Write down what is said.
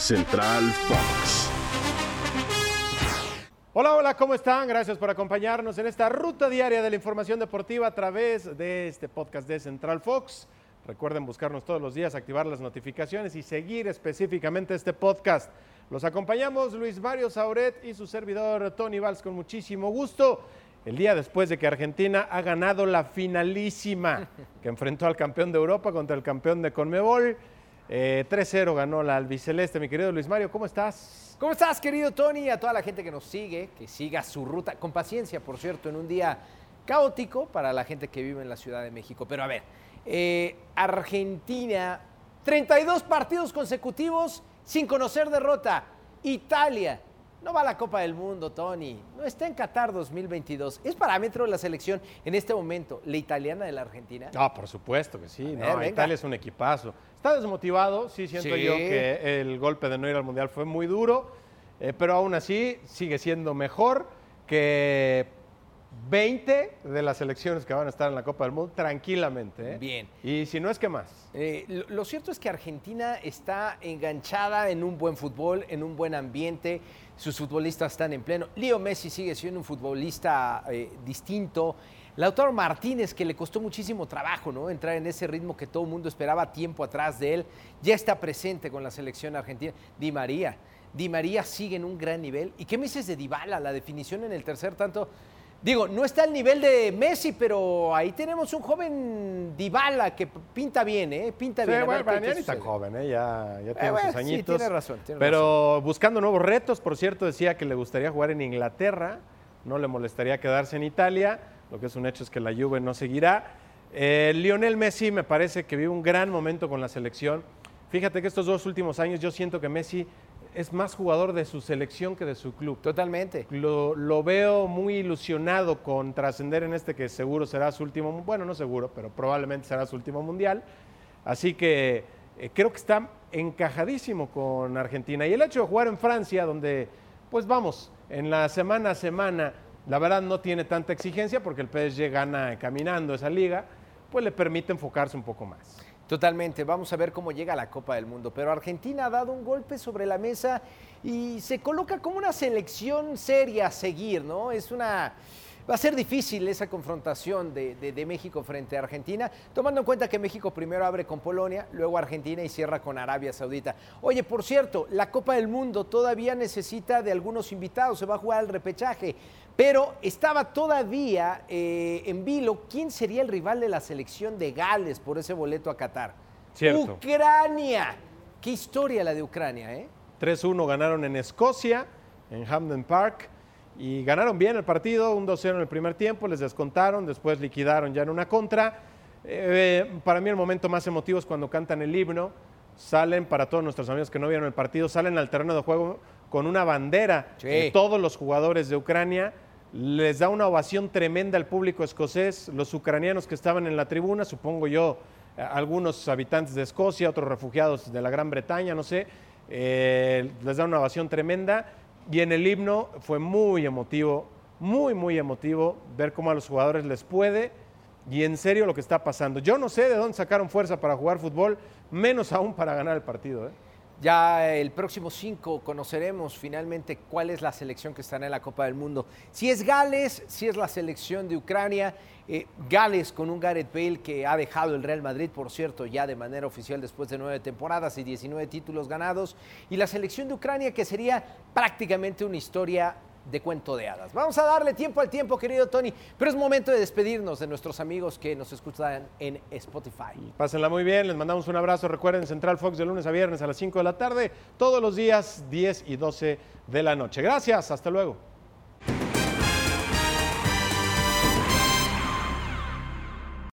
Central Fox. Hola, hola, ¿cómo están? Gracias por acompañarnos en esta ruta diaria de la información deportiva a través de este podcast de Central Fox. Recuerden buscarnos todos los días, activar las notificaciones y seguir específicamente este podcast. Los acompañamos Luis Mario Sauret y su servidor Tony Valls con muchísimo gusto. El día después de que Argentina ha ganado la finalísima que enfrentó al campeón de Europa contra el campeón de Conmebol. Eh, 3-0 ganó la albiceleste. Mi querido Luis Mario, ¿cómo estás? ¿Cómo estás, querido Tony? A toda la gente que nos sigue, que siga su ruta, con paciencia, por cierto, en un día caótico para la gente que vive en la Ciudad de México. Pero a ver, eh, Argentina, 32 partidos consecutivos sin conocer derrota. Italia, no va a la Copa del Mundo, Tony. No está en Qatar 2022. ¿Es parámetro de la selección en este momento la italiana de la Argentina? Ah, por supuesto que sí. No. Italia es un equipazo. Está desmotivado, sí siento Sí. yo que el golpe de no ir al Mundial fue muy duro, eh, pero aún así sigue siendo mejor que 20 de las selecciones que van a estar en la Copa del Mundo tranquilamente. ¿eh? Bien. Y si no es que más. Eh, lo, lo cierto es que Argentina está enganchada en un buen fútbol, en un buen ambiente. Sus futbolistas están en pleno. Leo Messi sigue siendo un futbolista eh, distinto. Lautaro Martínez, que le costó muchísimo trabajo ¿no? entrar en ese ritmo que todo el mundo esperaba tiempo atrás de él, ya está presente con la selección argentina. Di María. Di María sigue en un gran nivel. ¿Y qué me dices de Dybala? La definición en el tercer tanto. Digo, no está al nivel de Messi, pero ahí tenemos un joven Dybala que pinta bien, ¿eh? Pinta Sí, bien. Bueno, ya ni tan joven, ¿eh? ya, ya tiene bueno, sus sí, añitos. tiene razón, tiene pero buscando nuevos retos, por cierto, decía que le gustaría jugar en Inglaterra, no le molestaría quedarse en Italia, lo que es un hecho es que la Juve no seguirá. Eh, Lionel Messi me parece que vive un gran momento con la selección. Fíjate que estos dos últimos años yo siento que Messi es más jugador de su selección que de su club. Totalmente. Lo, lo veo muy ilusionado con trascender en este que seguro será su último, bueno, no seguro, pero probablemente será su último mundial. Así que eh, creo que está encajadísimo con Argentina. Y el hecho de jugar en Francia, donde, pues vamos, en la semana a semana, la verdad no tiene tanta exigencia porque el PSG gana caminando esa liga, pues le permite enfocarse un poco más. Totalmente. Vamos a ver cómo llega la Copa del Mundo. Pero Argentina ha dado un golpe sobre la mesa y se coloca como una selección seria a seguir, ¿no? Es una. Va a ser difícil esa confrontación de, de- México frente a Argentina, tomando en cuenta que México primero abre con Polonia, luego Argentina y cierra con Arabia Saudita. Oye, por cierto, la Copa del Mundo todavía necesita de algunos invitados, se va a jugar el repechaje, pero estaba todavía eh, en vilo quién sería el rival de la selección de Gales por ese boleto a Qatar. Cierto. Ucrania. Qué historia la de Ucrania, ¿eh? 3-1 ganaron en Escocia, en Hampden Park, y ganaron bien el partido, un 2-0 en el primer tiempo, les descontaron, después liquidaron ya en una contra. Eh, para mí el momento más emotivo es cuando cantan el himno, salen, para todos nuestros amigos que no vieron el partido, salen al terreno de juego con una bandera Sí. de todos los jugadores de Ucrania. Les da una ovación tremenda al público escocés, los ucranianos que estaban en la tribuna, supongo yo, eh, algunos habitantes de Escocia, otros refugiados de la Gran Bretaña, no sé, eh, les da una ovación tremenda. Y en el himno fue muy emotivo, muy, muy emotivo ver cómo a los jugadores les puede y en serio lo que está pasando. Yo no sé de dónde sacaron fuerza para jugar fútbol, menos aún para ganar el partido. ¿eh? Ya el próximo 5 conoceremos finalmente cuál es la selección que estará en la Copa del Mundo. Si es Gales, si es la selección de Ucrania, eh, Gales con un Gareth Bale que ha dejado el Real Madrid, por cierto, ya de manera oficial después de nueve temporadas y 19 títulos ganados, y la selección de Ucrania que sería prácticamente una historia de cuento de hadas. Vamos a darle tiempo al tiempo, querido Tony, pero es momento de despedirnos de nuestros amigos que nos escuchan en Spotify. Pásenla muy bien, les mandamos un abrazo. Recuerden Central Fox de lunes a viernes a las 5 de la tarde, todos los días 10 y 12 de la noche. Gracias, hasta luego.